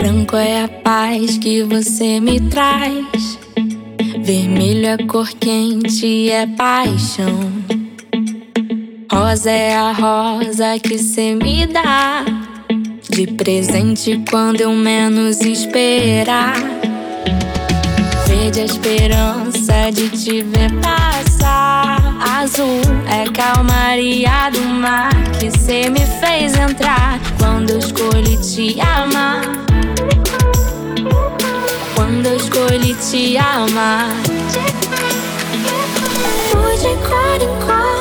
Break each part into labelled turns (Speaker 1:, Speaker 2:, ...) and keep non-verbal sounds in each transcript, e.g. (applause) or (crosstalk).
Speaker 1: Branco é a paz que você me traz. Vermelho é cor quente, é paixão. Rosa é a rosa que cê me dá. De presente quando eu menos esperar. Verde a esperança de te ver passar. Azul é calmaria do mar que cê me fez entrar. Quando eu escolhi te amar. Eu escolhi te amar. Fui de cor em cor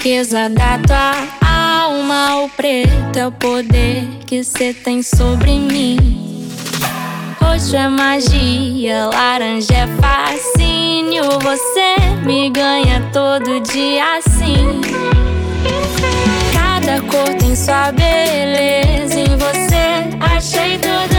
Speaker 1: riqueza da tua alma. O preto é o poder que cê tem sobre mim. Roxo é magia, laranja é fascínio. Você me ganha todo dia assim. Cada cor tem sua beleza. Em você achei todas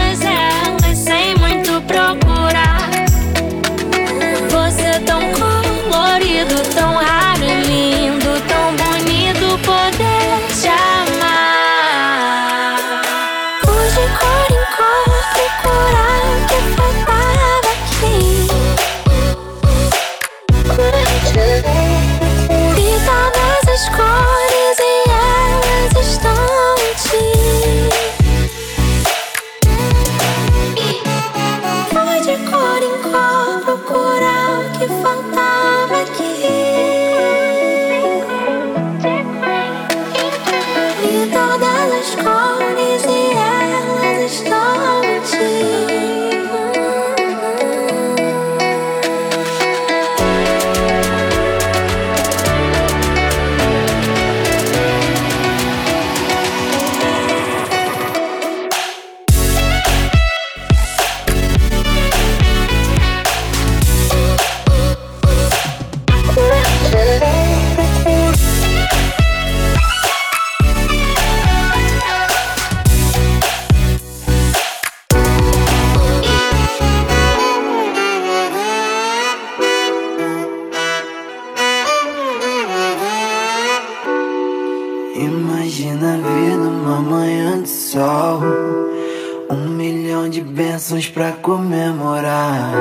Speaker 1: sol. Um milhão de bênçãos pra comemorar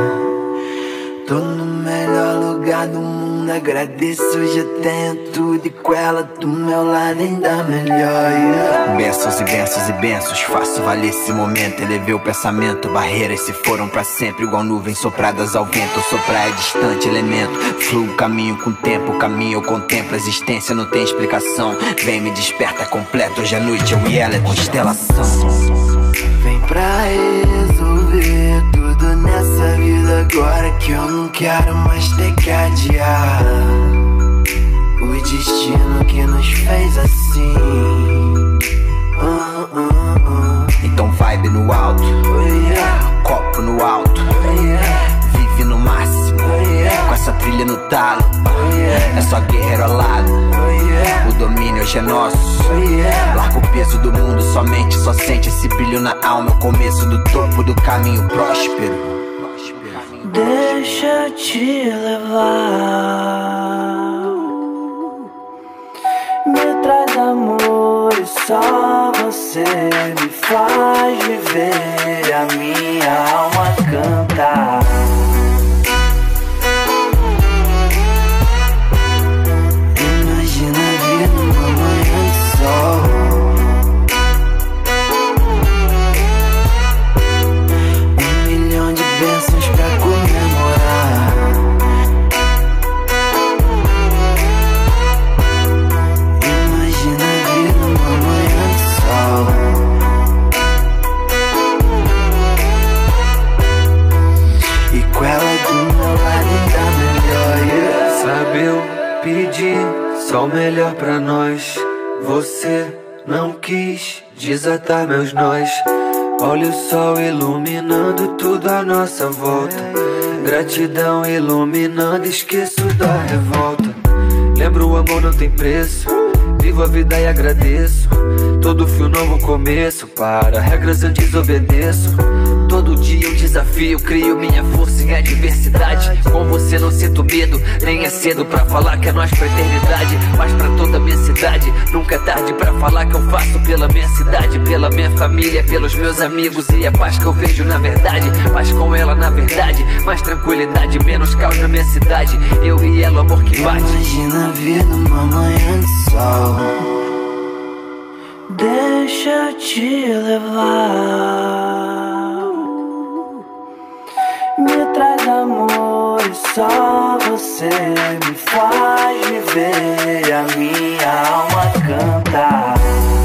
Speaker 2: agradeço, já tenho tudo e com ela do meu lado ainda melhor. Yeah.
Speaker 3: Benços e benços e benços, faço valer esse momento. Elevei o pensamento, barreiras se foram para sempre, igual nuvens sopradas ao vento. Eu sou praia distante, elemento. Fluo caminho com tempo, caminho eu contemplo. A existência não tem explicação. Vem, me desperta completo. Hoje à noite eu e ela é constelação.
Speaker 2: Vem pra vida agora que eu não quero mais ter que adiar. O destino que nos fez assim. Uh, uh, uh.
Speaker 3: Então vibe no alto,
Speaker 2: oh, yeah.
Speaker 3: copo no alto,
Speaker 2: oh, yeah.
Speaker 3: vive no máximo.
Speaker 2: Oh, yeah.
Speaker 3: Com essa trilha no talo, é só guerreiro ao lado. O domínio hoje é nosso. Larga o peso do mundo somente, só sente esse brilho na alma. É o começo do topo do caminho próspero.
Speaker 2: Deixa eu te levar. Me traz amor e só você me faz viver a minha alma cantar.
Speaker 4: o melhor pra nós. Você não quis desatar meus nós. Olha o sol iluminando tudo à nossa volta. Gratidão iluminando, esqueço da revolta. Lembro o amor não tem preço. Vivo a vida e agradeço. Todo fio novo começo. Para regras eu desobedeço. Todo dia um desafio, crio minha força em adversidade. Com você não sinto medo, nem é cedo pra falar que é nós pra eternidade. Mas pra toda minha cidade, nunca é tarde pra falar que eu faço pela minha cidade, pela minha família, pelos meus amigos e a paz que eu vejo na verdade. Paz com ela na verdade, mais tranquilidade, menos caos na minha cidade. Eu e ela, amor que bate.
Speaker 5: Imagina vir numa manhã de sol. Deixa eu te levar. Me traz amor e só você me faz viver. A minha alma cantar.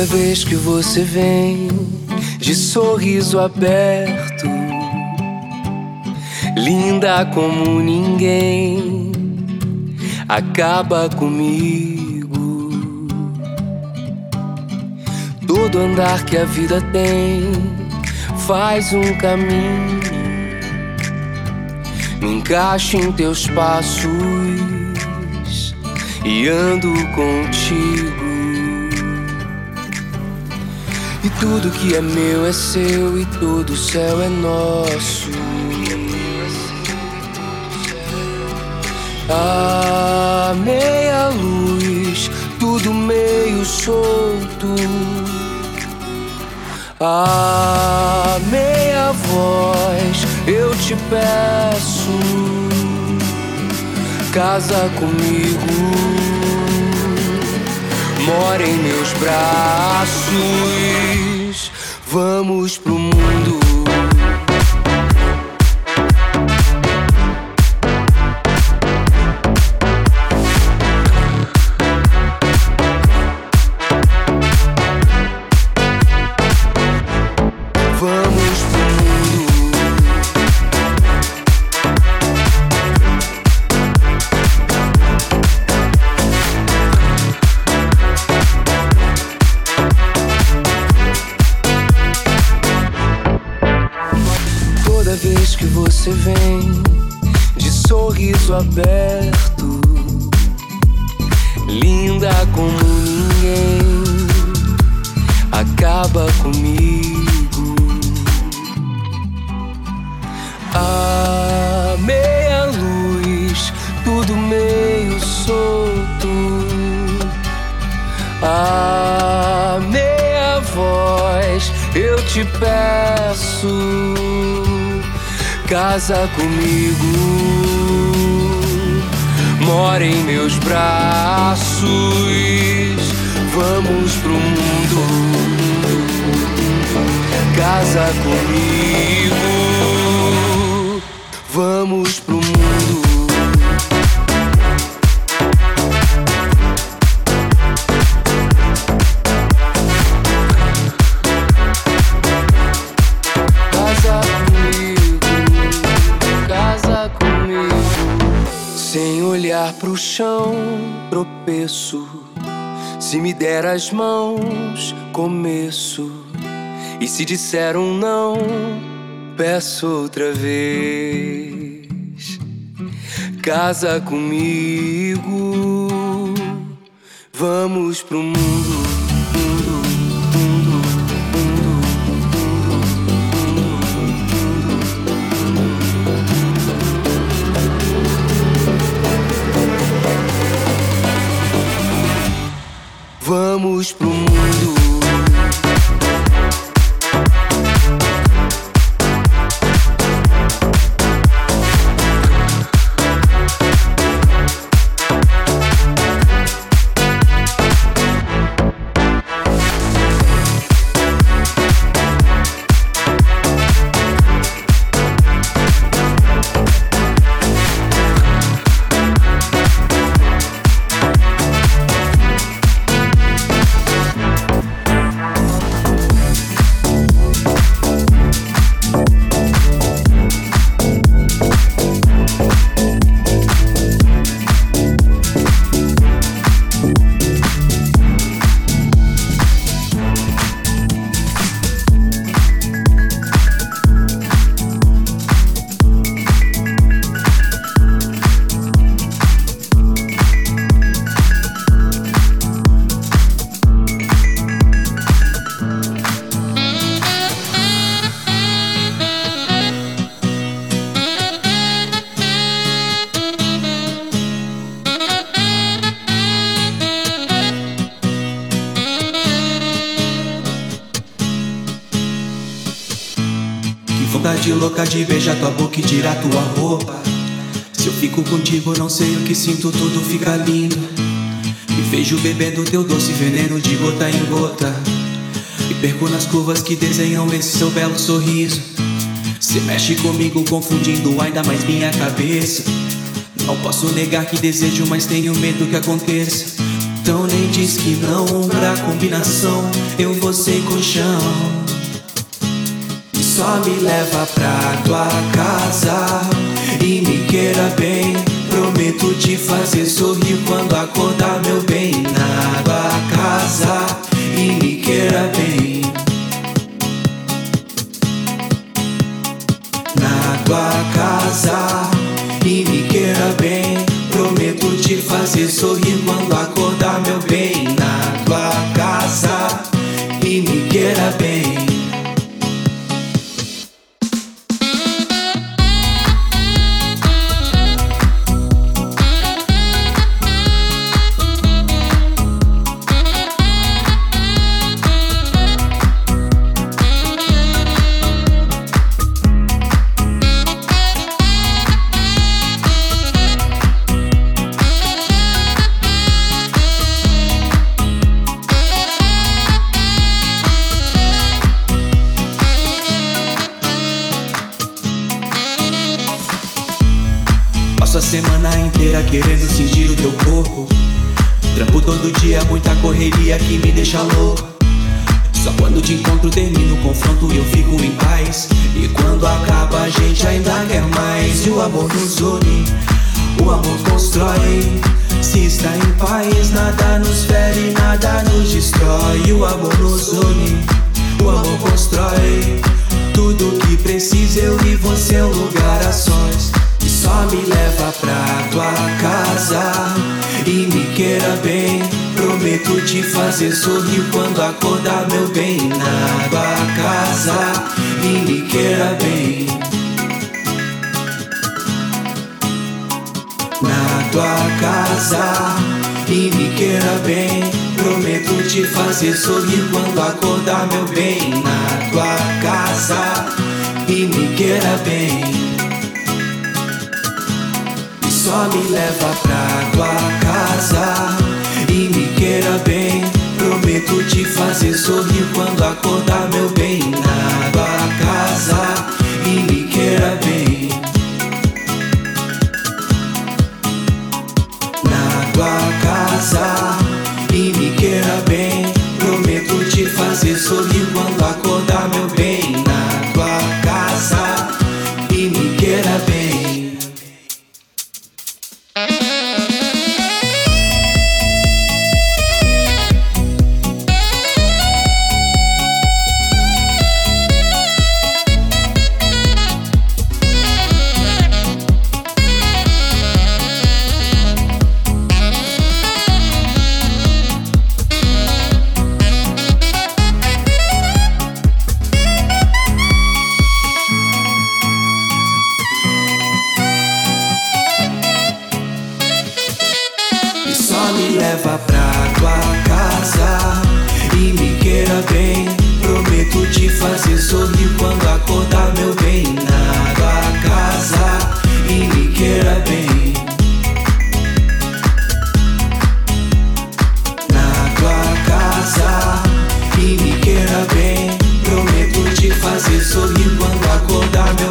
Speaker 6: Toda vez que você vem de sorriso aberto, linda como ninguém, acaba comigo. Todo andar que a vida tem faz um caminho, me encaixo em teus passos e ando contigo. Tudo que é meu é seu e todo o céu é nosso. A meia luz, tudo meio solto. A meia voz, eu te peço, casa comigo mora em meus braços. Vamos pro olhar pro chão, tropeço. Se me der as mãos, começo. E se disser um não, peço outra vez. Casa comigo, vamos pro mundo. Vamos pro mundo.
Speaker 7: de beijar tua boca e tirar tua roupa. Se eu fico contigo, não sei o que sinto, tudo fica lindo. Me vejo bebendo teu doce veneno de gota em gota. E perco nas curvas que desenham esse seu belo sorriso. Se mexe comigo, confundindo ainda mais minha cabeça. Não posso negar que desejo, mas tenho medo que aconteça. Então nem diz que não pra combinação. Eu vou sem colchão. Só me leva pra tua casa e me queira bem. Prometo te fazer sorrir quando acordar, meu bem. Na tua casa e me queira bem. Na tua casa e me queira bem. Prometo te fazer sorrir quando acordar, meu bem. Na tua casa e me queira bem. fazer sorrir quando acordar meu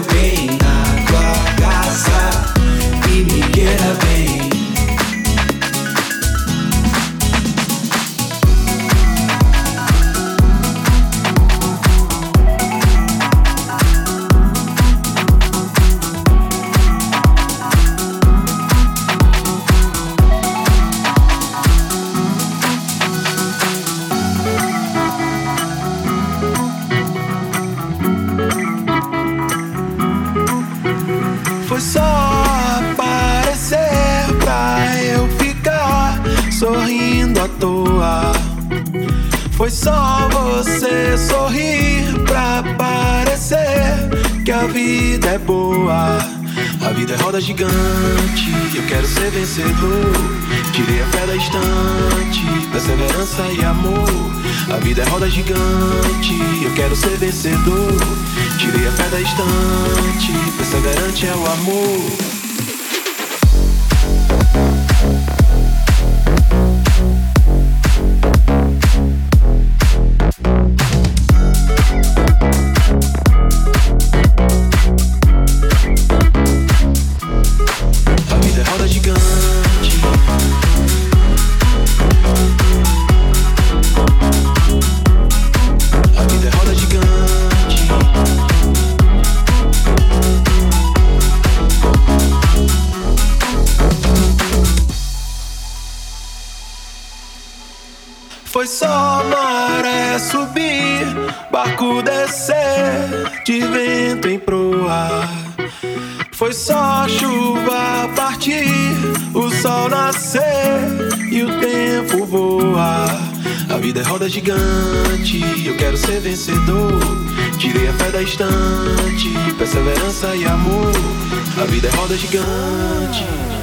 Speaker 8: vencedor. Tirei a fé da estante, perseverança e amor. A vida é roda gigante, eu quero ser vencedor. Tirei a fé da estante, perseverante é o amor.
Speaker 9: gigante.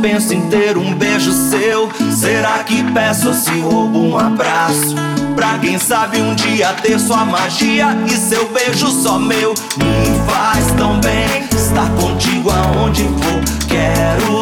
Speaker 9: penso em ter um beijo seu. Será que peço se roubo um abraço? Pra quem sabe um dia ter sua magia e seu beijo só meu. Me faz tão bem estar contigo aonde for. Quero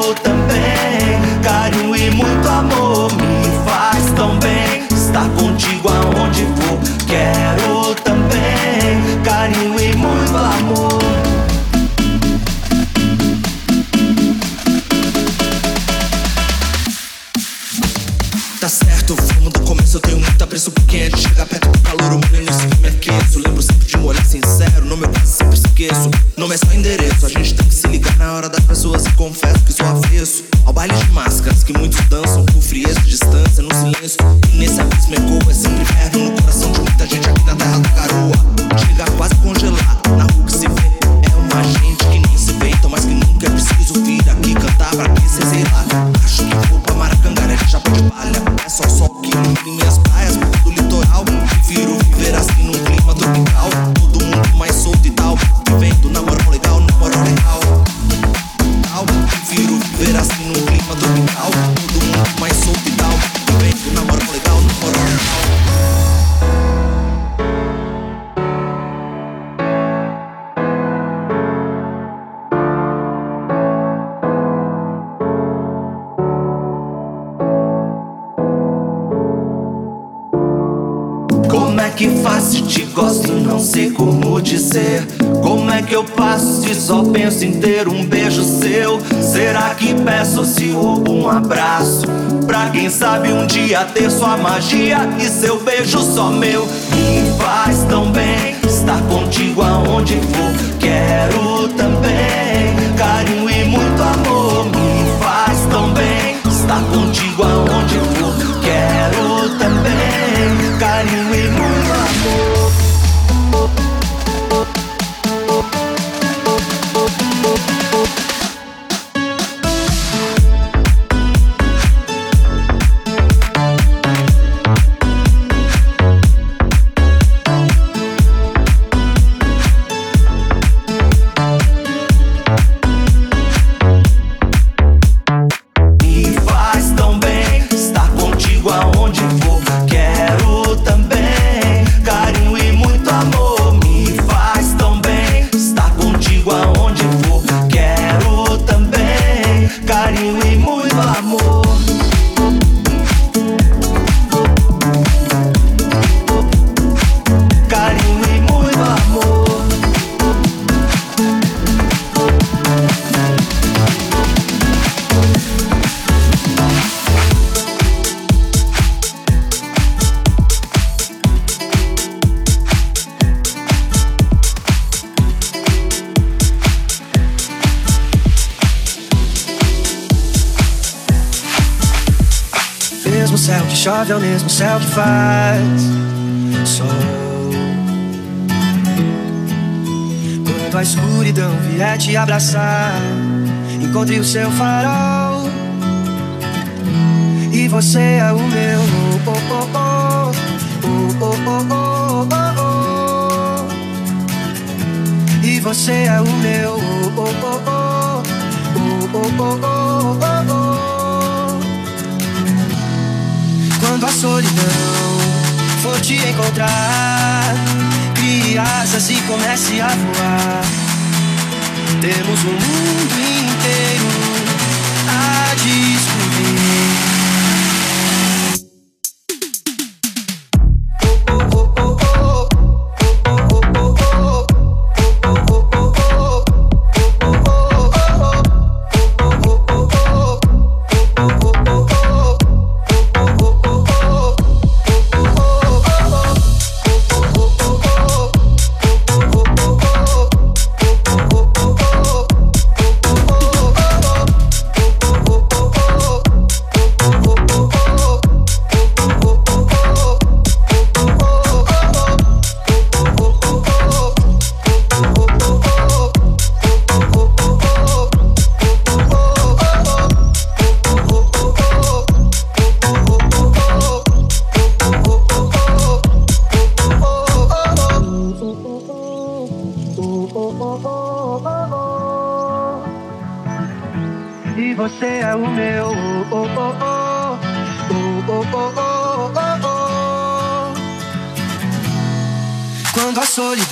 Speaker 9: solidão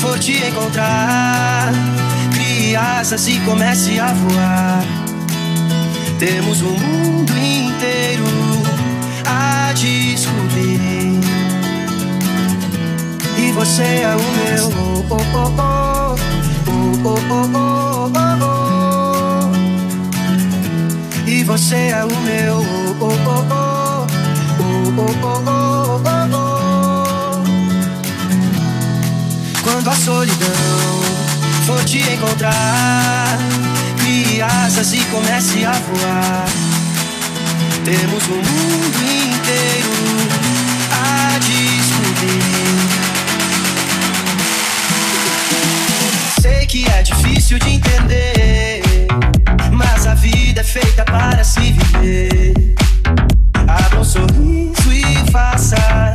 Speaker 9: for
Speaker 10: te encontrar, crie asas e
Speaker 9: comece a voar. Temos um
Speaker 11: mundo inteiro a descobrir. E você é o meu. Oh, oh, oh, oh, oh, oh, oh, oh, oh, oh. E você é o meu. Oh, oh, oh, oh, oh, oh, oh. quando a solidão for te encontrar, crie asas e comece a voar. Temos o um mundo inteiro a descobrir.
Speaker 12: Sei que é difícil de entender, mas a vida é feita para se viver. Abra um sorriso e faça.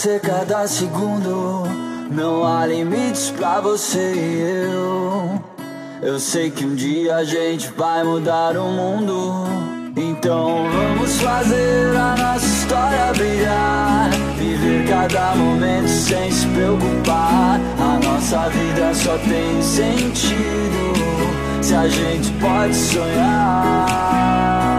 Speaker 12: Agradecer cada segundo. Não há limites pra você e eu. Eu sei que um dia a gente vai mudar o mundo. Então vamos fazer a nossa história brilhar. Viver cada momento sem se preocupar. A nossa vida só tem sentido se a gente pode sonhar.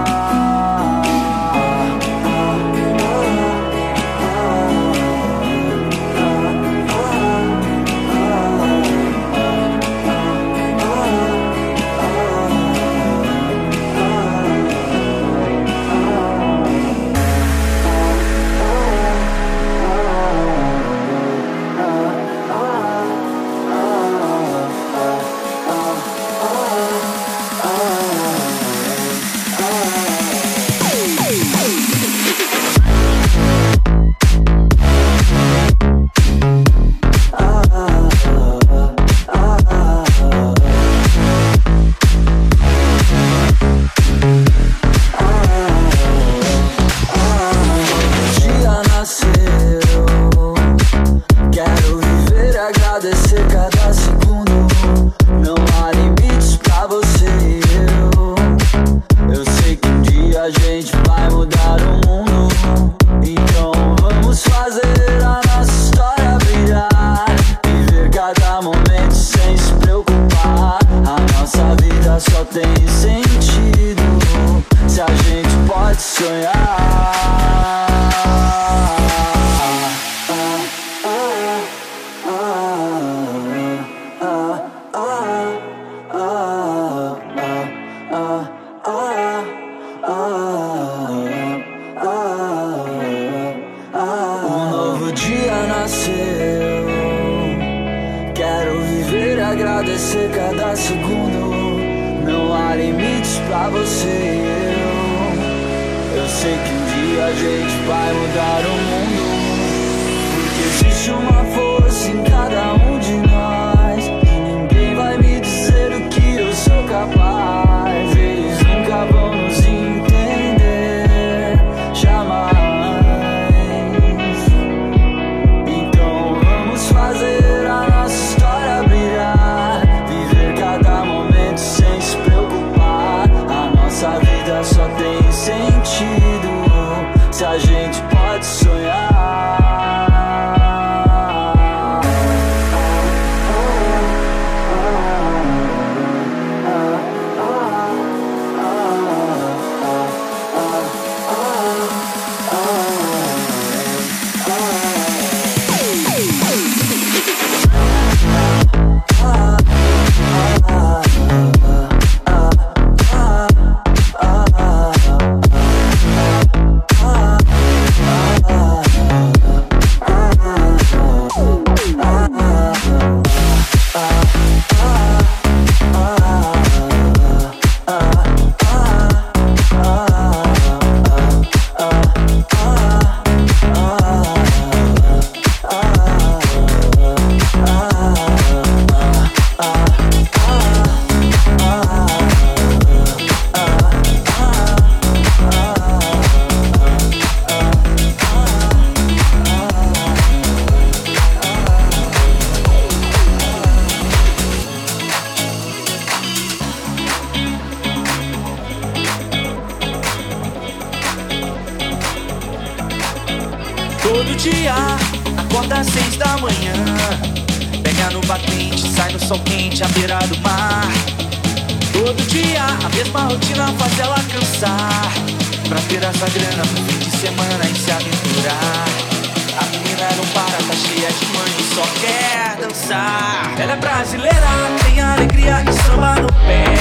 Speaker 13: Dançar. Ela é brasileira, tem alegria e samba no pé.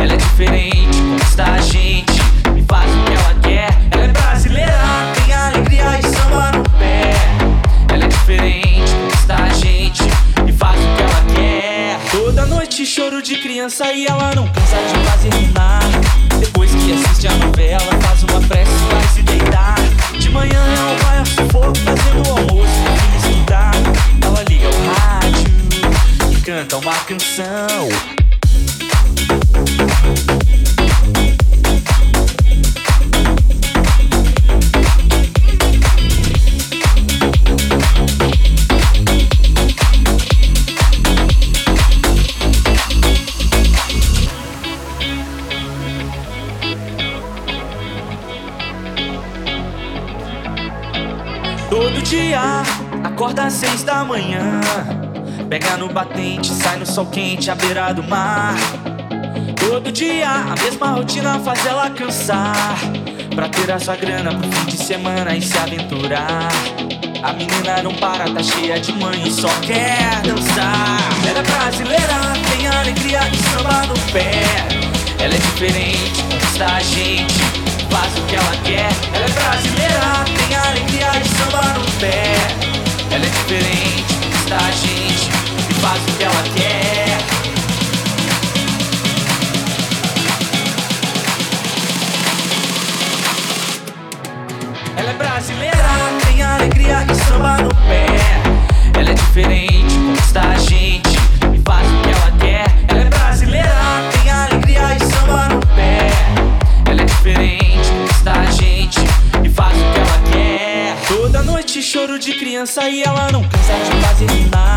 Speaker 13: Ela é diferente, conquista a gente e faz o que ela quer. Ela é brasileira, tem alegria e samba no pé. Ela é diferente, conquista a gente e faz o que ela quer. Toda noite choro de criança e ela não cansa de fazer rinar. Depois que assiste a novela, faz uma prece vai se deitar. De manhã ela vai ao sufoco fazendo o almoço canta uma canção. Todo dia, acorda às seis da manhã. Pega no batente, sai no sol quente à beira do mar. Todo dia, a mesma rotina faz ela cansar. Pra ter a sua grana pro fim de semana e se aventurar. A menina não para, tá cheia de mãe e só quer dançar. Ela é brasileira, tem alegria e samba no pé. Ela é diferente, conquista a gente, faz o que ela quer. Ela é brasileira, tem alegria e samba no pé. Ela é diferente, conquista a gente faz o que ela quer. Ela é brasileira, tem alegria e samba no pé. Ela é diferente, conquista a gente e faz o que ela quer. Ela é brasileira, tem alegria e samba no pé. Ela é diferente, conquista a gente choro de criança e ela não cansa de fazer rinar.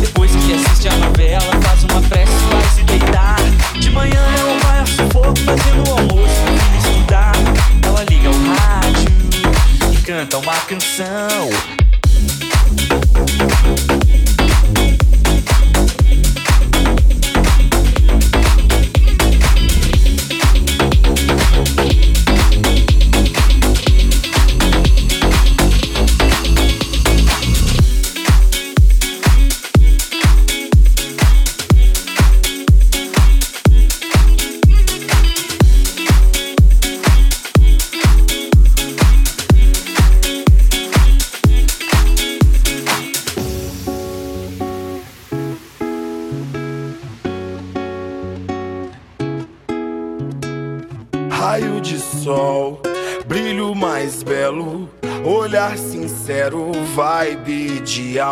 Speaker 13: Depois que assiste a novela, faz uma prece vai se deitar. De manhã ela vai ao sufoco fazendo o almoço e estudar. Ela liga o rádio e canta uma canção.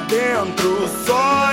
Speaker 6: dentro, só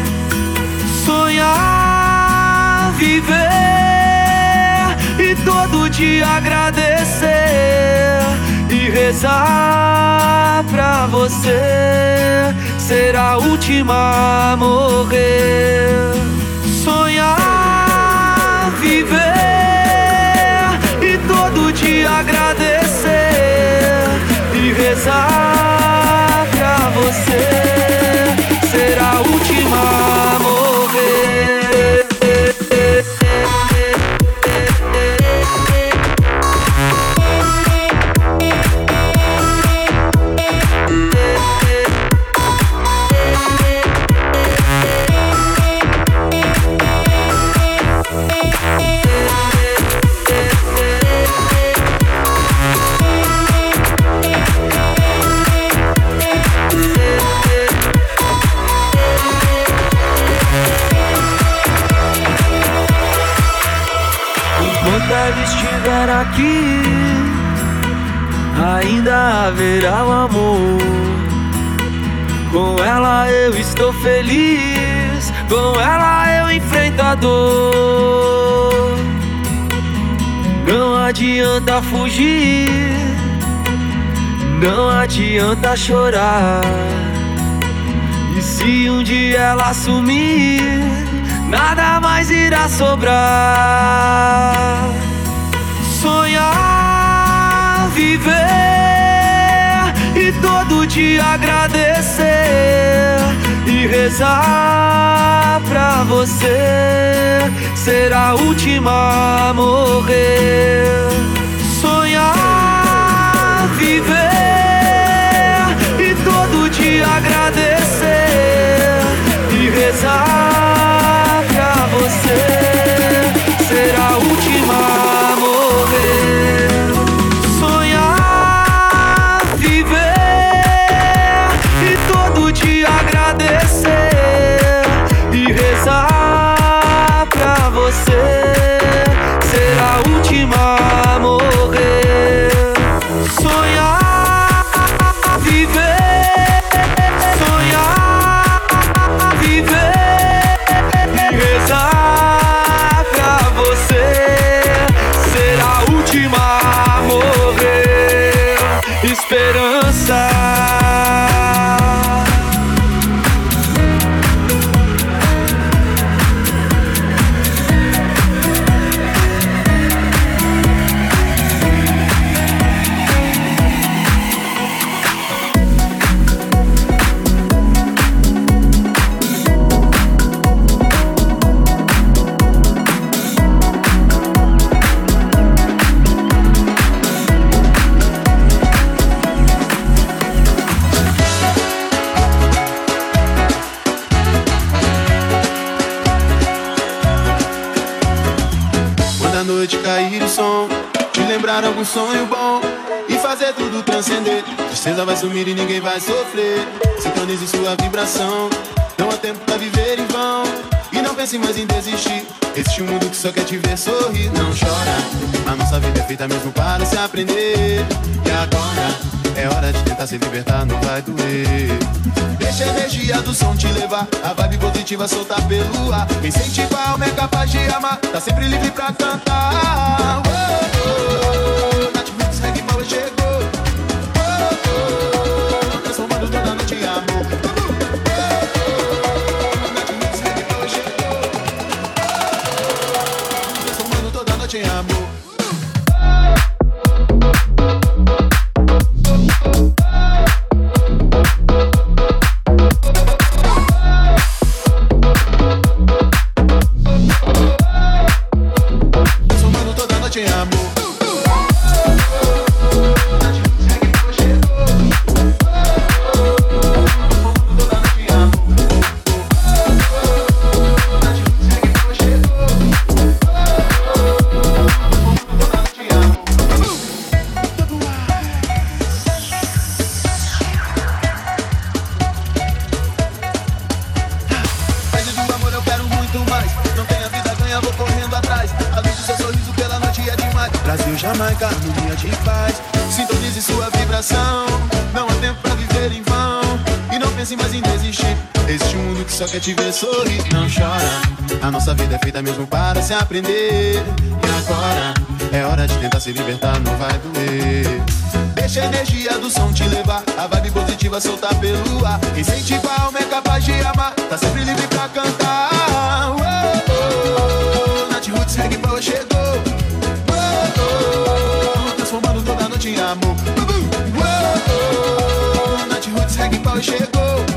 Speaker 6: Sonhar, viver e todo dia agradecer e rezar pra você ser a última a morrer. Sonhar, viver te agradecer e rezar pra você ser a última a morrer. Dor. Não adianta fugir, não adianta chorar. E se um dia ela sumir, nada mais irá sobrar. Sonhar, viver e todo dia agradecer e rezar pra você ser a última a morrer. Sonhar, viver e todo dia agradecer e rezar pra você ser a última a morrer. E
Speaker 14: Tristeza vai sumir e ninguém vai sofrer. Sintonize sua vibração, não há tempo pra viver em vão. E não pense mais em desistir. Existe um mundo que só quer te ver sorrir. Não chora, a nossa vida é feita mesmo para se aprender. E agora é hora de tentar se libertar, não vai doer. Deixa a energia do som te levar, a vibe positiva soltar pelo ar. Sente alma é capaz de amar, tá sempre livre pra cantar. Oh, Power chegou. Transformando toda noite em amor. Oh, Nath Roots, Reggae Power chegou.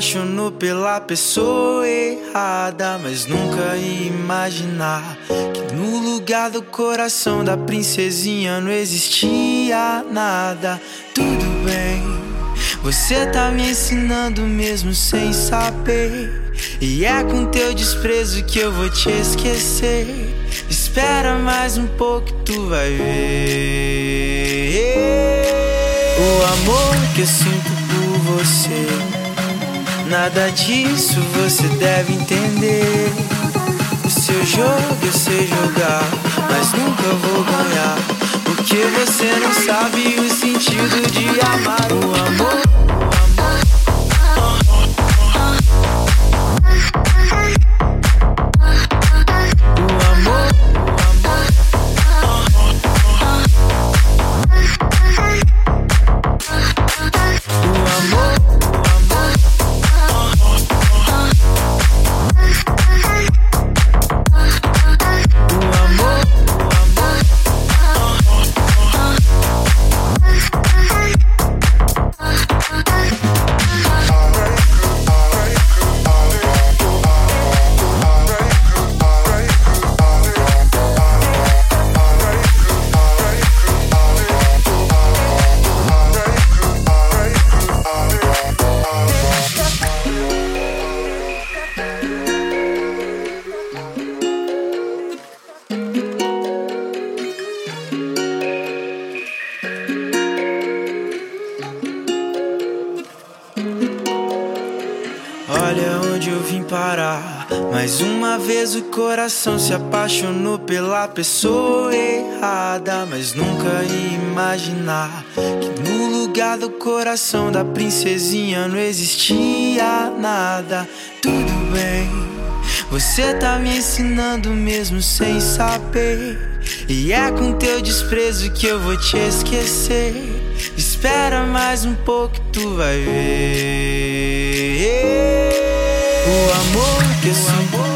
Speaker 15: Apaixonou pela pessoa errada. Mas nunca ia imaginar que no lugar do coração da princesinha não existia nada. Tudo bem, você tá me ensinando mesmo sem saber. E é com teu desprezo que eu vou te esquecer. Espera mais um pouco, tu vai ver. O amor que eu sinto por você. Nada disso você deve entender. O seu jogo eu sei jogar, mas nunca vou ganhar. Porque você não sabe o sentido de amar o amor. Se apaixonou pela pessoa errada. Mas nunca ia imaginar que no lugar do coração da princesinha não existia nada. Tudo bem, você tá me ensinando mesmo sem saber. E é com teu desprezo que eu vou te esquecer. Espera mais um pouco, tu vai ver. O amor que eu sinto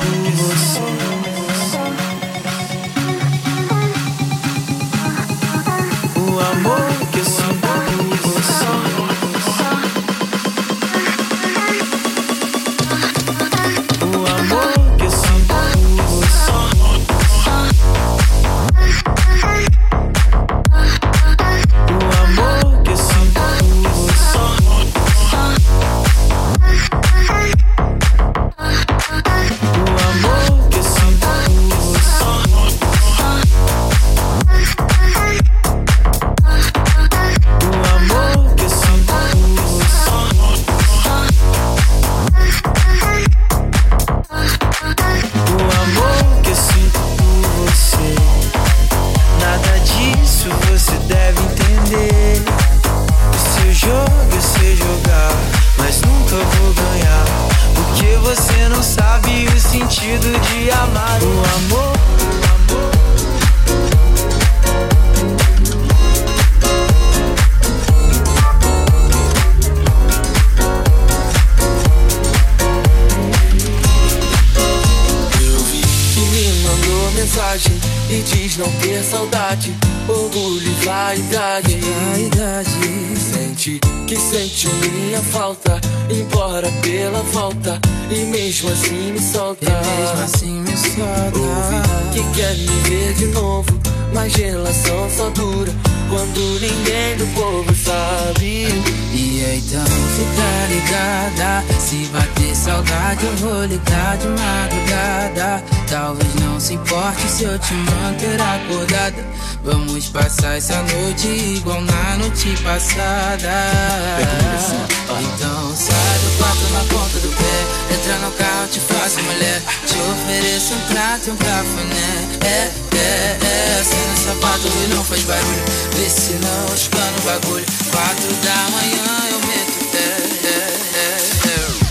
Speaker 6: mensagem e diz não ter saudade, orgulho e vaidade. vaidade. Sente que sente minha falta, embora pela falta, e mesmo assim me solta. E mesmo assim me solta. Ouvi que quer me ver de novo, mas relação só dura quando ninguém do povo sabe.
Speaker 16: E então fica ligada Se bater saudade eu vou ligar de madrugada. Talvez não se importe se eu te manter acordada. Vamos passar essa noite igual na noite passada. Então sai do quarto na ponta do pé Entra no carro, te faço mulher. Te ofereço um prato e um cafuné. É, é, é Sem no sapato e não faz barulho Vê se não escana o bagulho Quatro da manhã eu meto é, é, é.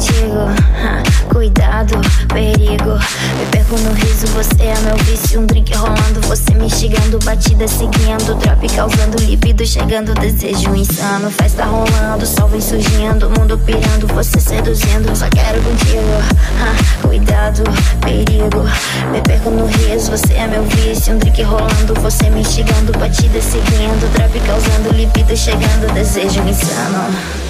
Speaker 17: Contigo. cuidado, perigo. Me perco no riso, você é meu vício. Um drink rolando, você me instigando. Batida seguindo, drop causando libido. Chegando, desejo insano. Festa rolando, sol vem surgindo. Mundo pirando, você seduzindo. Só quero contigo. cuidado, perigo. Me perco no riso, você é meu vício. Um drink rolando, você me instigando. Batida seguindo, drop causando libido. Chegando, desejo insano.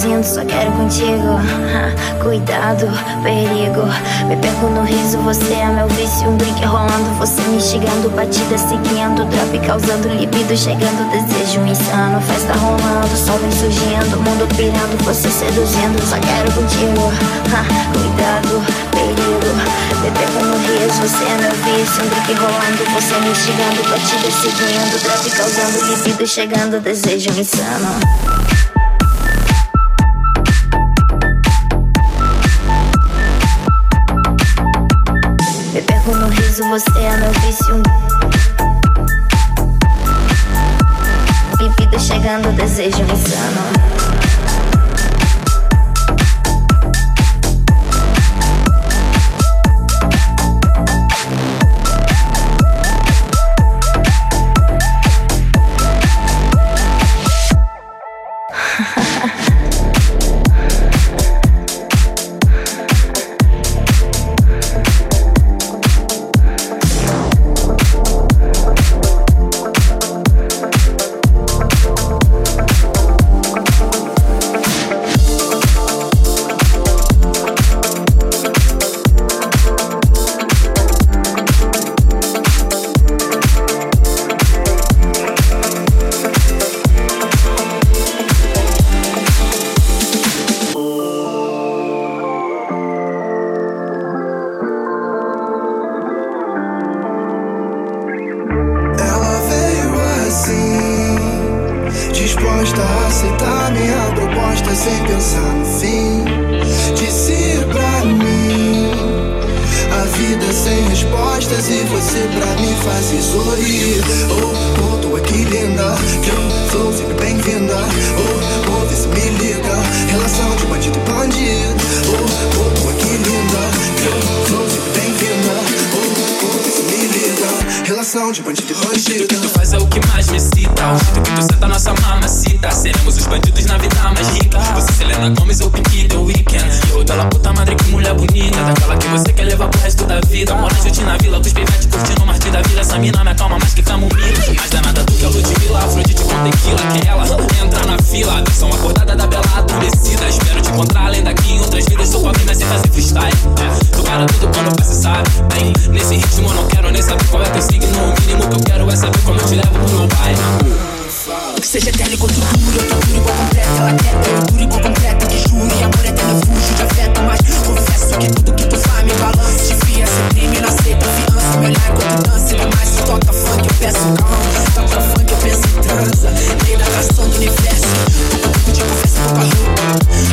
Speaker 17: só quero contigo. (laughs) cuidado, perigo. Me perco no riso, você é meu vício. Um drink rolando, você me instigando, batida seguindo. Drop causando libido, chegando, desejo insano. Festa rolando, sol vem surgindo. Mundo pirando, você seduzindo, só quero contigo. (laughs) cuidado, perigo. Me perco no riso, você é meu vício. Um drink rolando, você me instigando, batida seguindo. Drop causando libido, chegando, desejo insano. Você é Então, de bandido e tiro.
Speaker 8: O que tu faz é o que mais me excita. O jeito que tu senta nossa mamacita. Seremos os bandidos na vida mais rica. Você, Selena Gomes ou Pinky The Weekend. E dela puta madre, que mulher bonita. Daquela que você quer levar pro resto da vida. Mora junto na vila, com os pivetes curtindo o martir da vida. Essa mina me acalma mais que camomila. Mais danada é do que a Ludmilla, Afrodite com tequila. Que ela entra na fila. A versão acordada da bela adormecida. Espero te encontrar além daqui em outras vidas. Sou pobre, mas sem fazer freestyle. É, tu para tudo quando você sabe? Bem, nesse ritmo eu não quero nem saber
Speaker 18: qual é teu signo. O mínimo que eu quero é saber como eu te levo pro meu bairro que seja eterno e duro Eu torturo igual completa, ela teta Eu duro igual completa, te juro E amor é refúgio de afeto Mas confesso que tudo que tu faz me balança. Te fia, se crime não aceita fiança. Me olhar é enquanto dança, ainda mais se toca funk Eu peço calma, toca funk, eu penso em transa. Lei da razão do universo. Pouco tempo de conversa, pouca roupa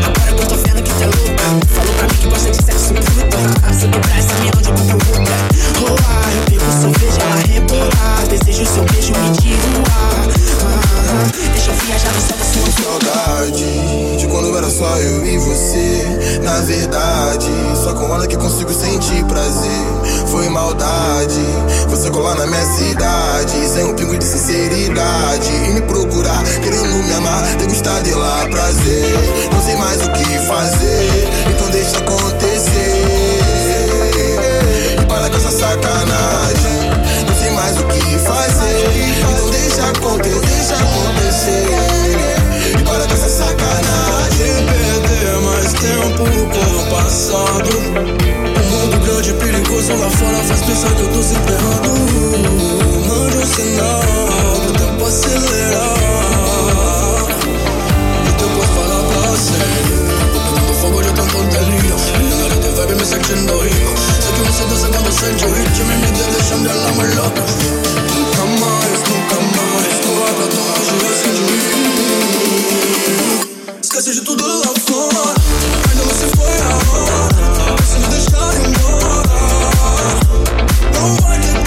Speaker 18: Agora que eu tô vendo que tu é louca. Falou pra mim que gosta de sexo bruta ah, Se eu quebrar essa mina, onde eu vou outra né? Rolar, eu bebo cerveja, ela rebolar. Desejo seu beijo, me tiro ar. Ah, ah, Deixa eu viajar no céu sem saudade De
Speaker 19: quando era só eu e você Na verdade, só com ela que consigo sentir prazer. Foi maldade Você colar na minha cidade. Sem um pingo de sinceridade. E me procurar, querendo me amar Degustar de lá prazer. Não sei mais o que fazer Então deixa acontecer. E Para com essa sacanagem mais o que fazer. Então deixa acontecer, deixa acontecer. tempo, o povo passado. O mundo grande e perigoso lá fora faz pensar que eu tô se enterrando. Mande um sinal pro tempo acelerar. E depois é para placer. Fuego yo tanto delirio El nariz de baby é me sentindo rico. Sei Sé que tá me siento sacando sello Y que me deixa deixando el amor loco Nunca mais, nunca mais Tu água, tu ajuda sem juízo esquecer de tudo lá fora. Ainda não se foi a hora.
Speaker 20: Se me deixar embora, não vai ter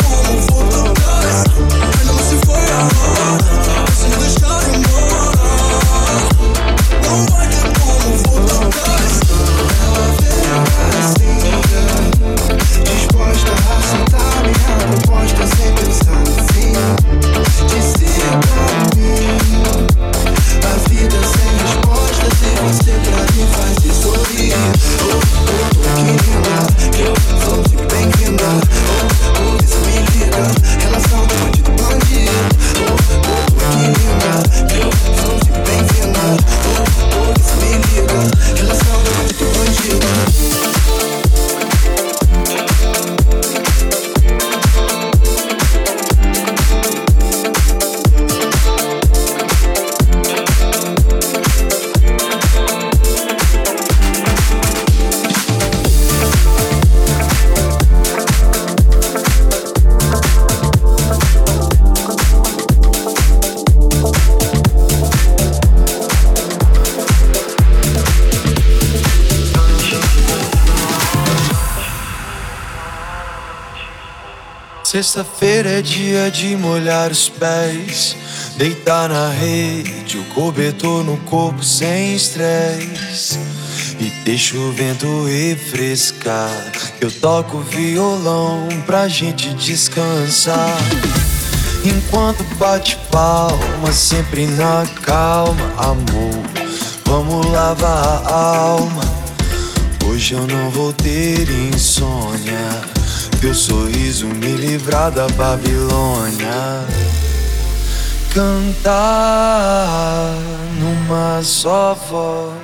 Speaker 20: Sexta-feira é dia de molhar os pés, deitar na rede, o cobertor no corpo sem estresse. E deixa o vento refrescar. Eu toco violão pra gente descansar. Enquanto bate palma, sempre na calma, amor. Vamos lavar a alma. Hoje eu não vou ter insônia. Teu sorriso me livrar da Babilônia. Cantar numa só voz.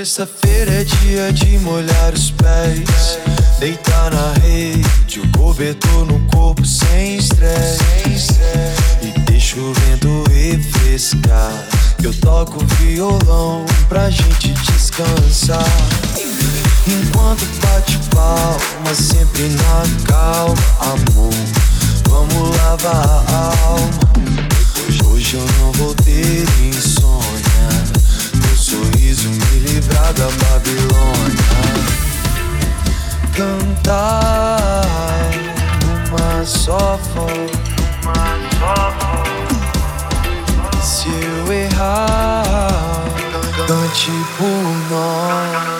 Speaker 20: Sexta-feira é dia de molhar os pés. Deitar na rede, o cobertor no corpo sem estresse. E deixa o vento refrescar. Eu toco violão pra gente descansar. Enquanto bate palma, sempre na calma, amor. Vamos lavar a alma. Hoje eu não vou ter insônia sorriso me livrar da Babilônia. Cantar uma só voz. Se eu errar, cante por nós.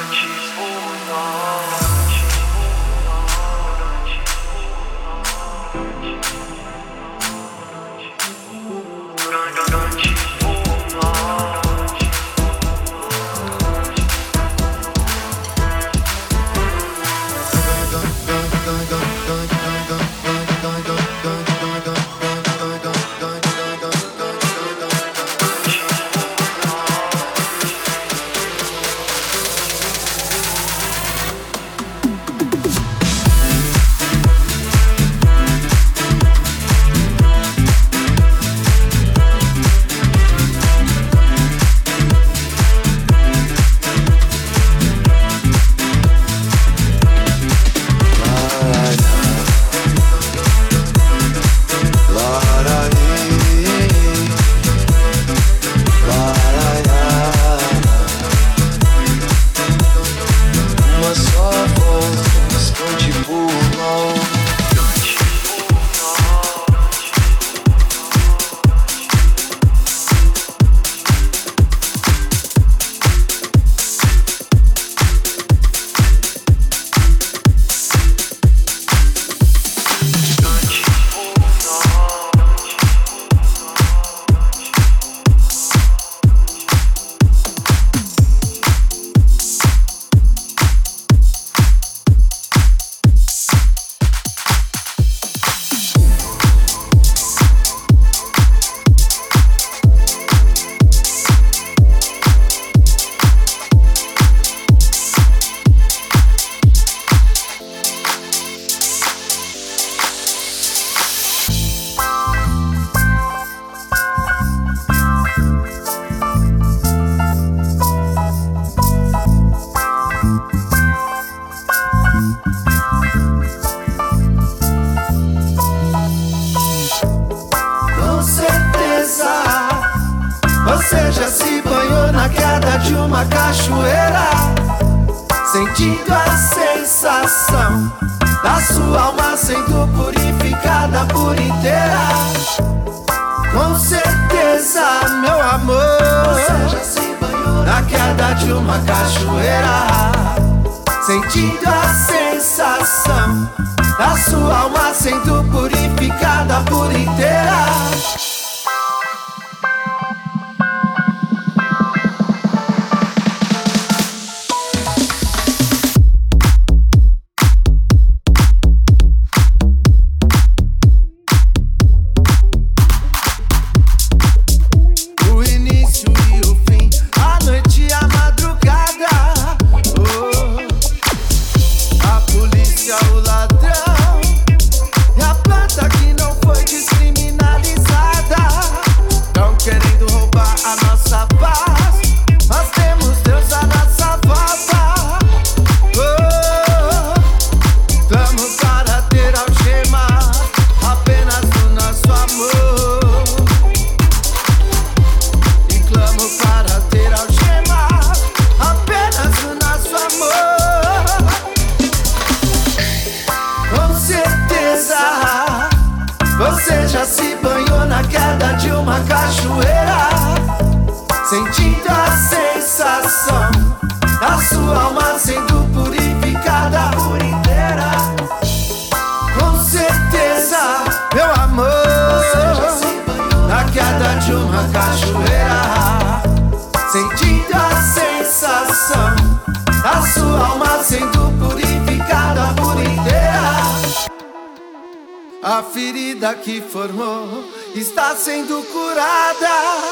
Speaker 20: sendo curada.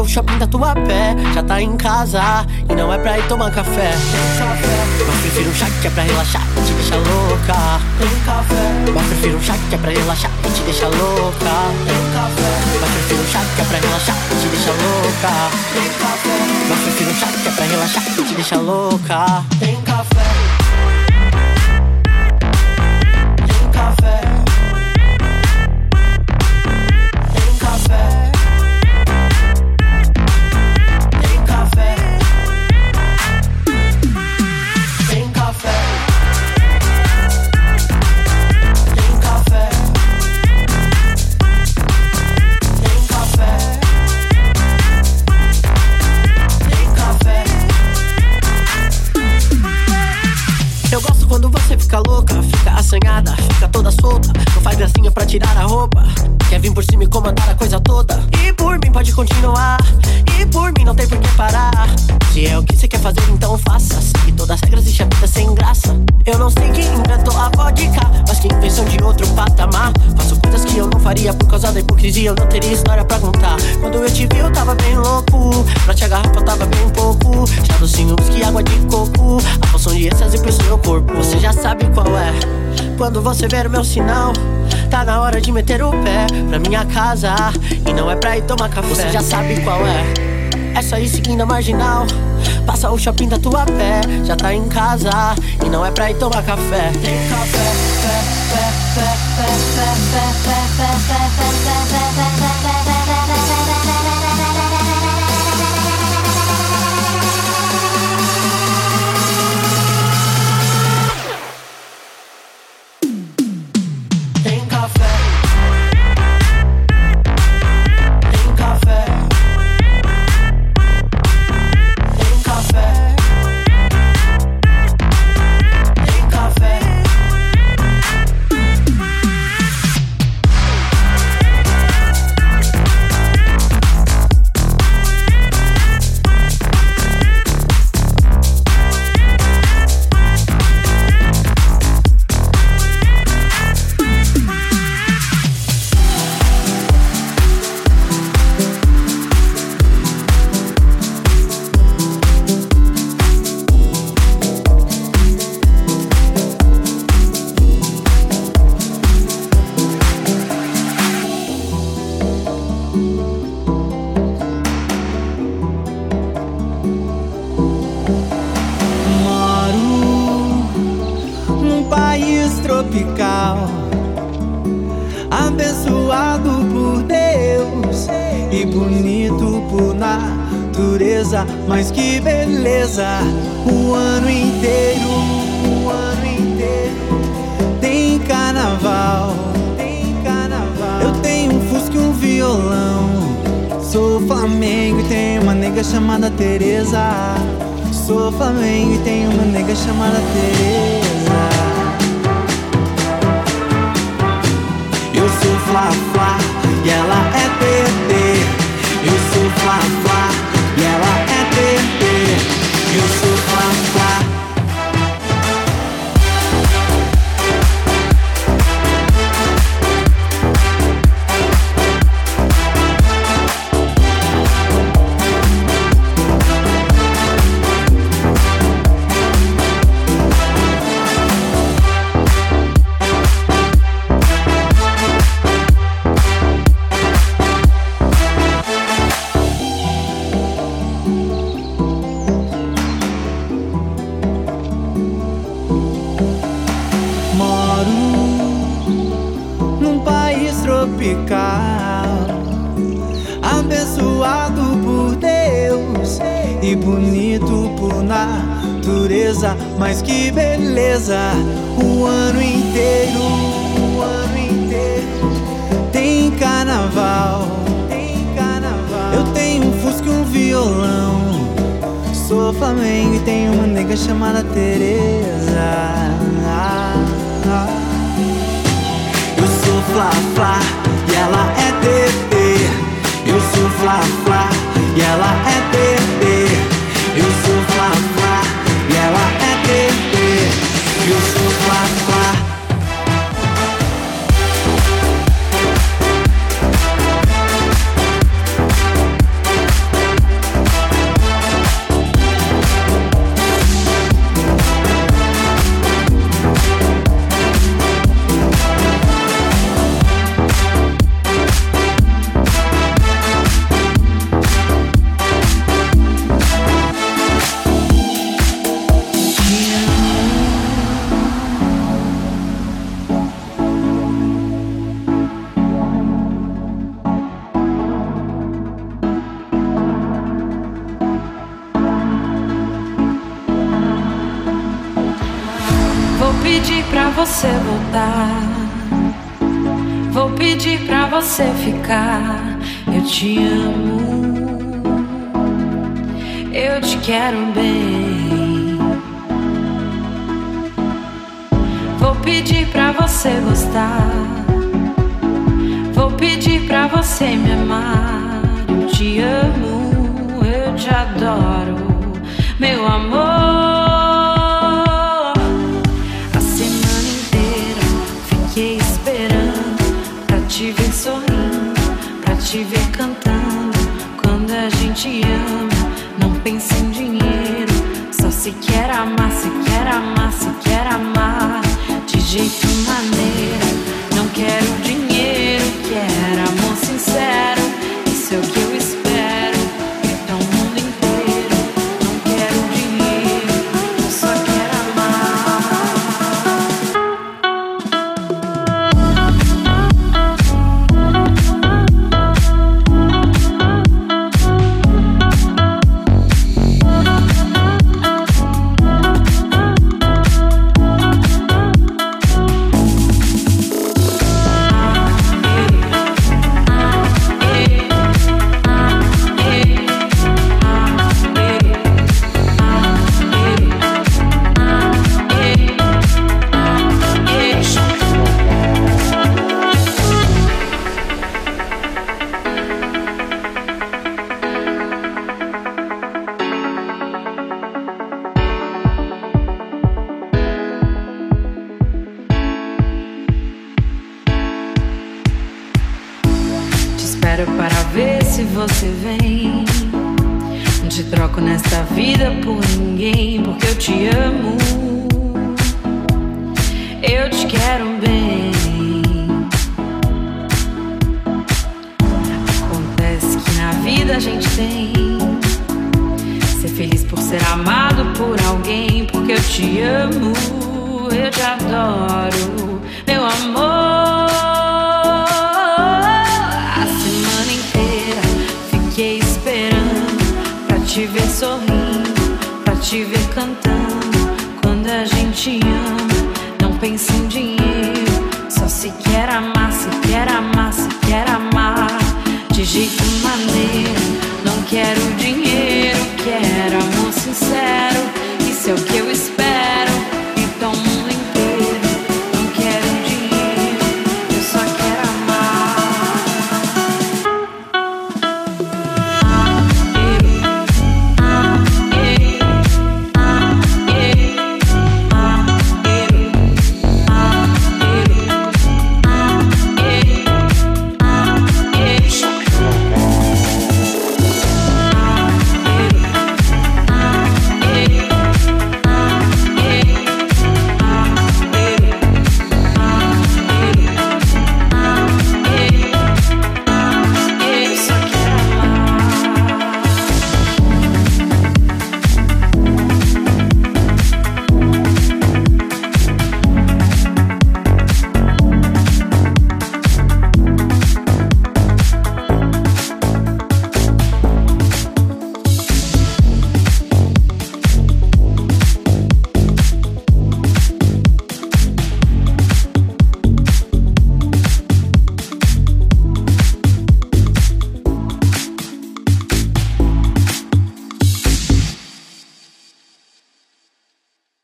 Speaker 20: o shopping da tua pé. Já tá em casa e não é pra ir tomar café. Mas prefiro um chá que é pra relaxar e te deixar louca. Mas prefiro
Speaker 21: um chá que é pra relaxar e te deixar
Speaker 1: louca. Mas prefiro um chá que é pra relaxar e te deixar louca. Mas prefiro um chá que é pra relaxar e te deixar louca. Tem café. Você ver o meu sinal. Tá na hora de meter o pé pra minha casa. E não é pra ir tomar café. Você já sabe qual é. É só ir seguindo a marginal. Passa o shopping da tua pé. Já tá em casa. E não é pra ir tomar café. Tem café, fé, fé, fé, fé, fé, fé, fé, fé, fé, fé, fé, fé, você me amar.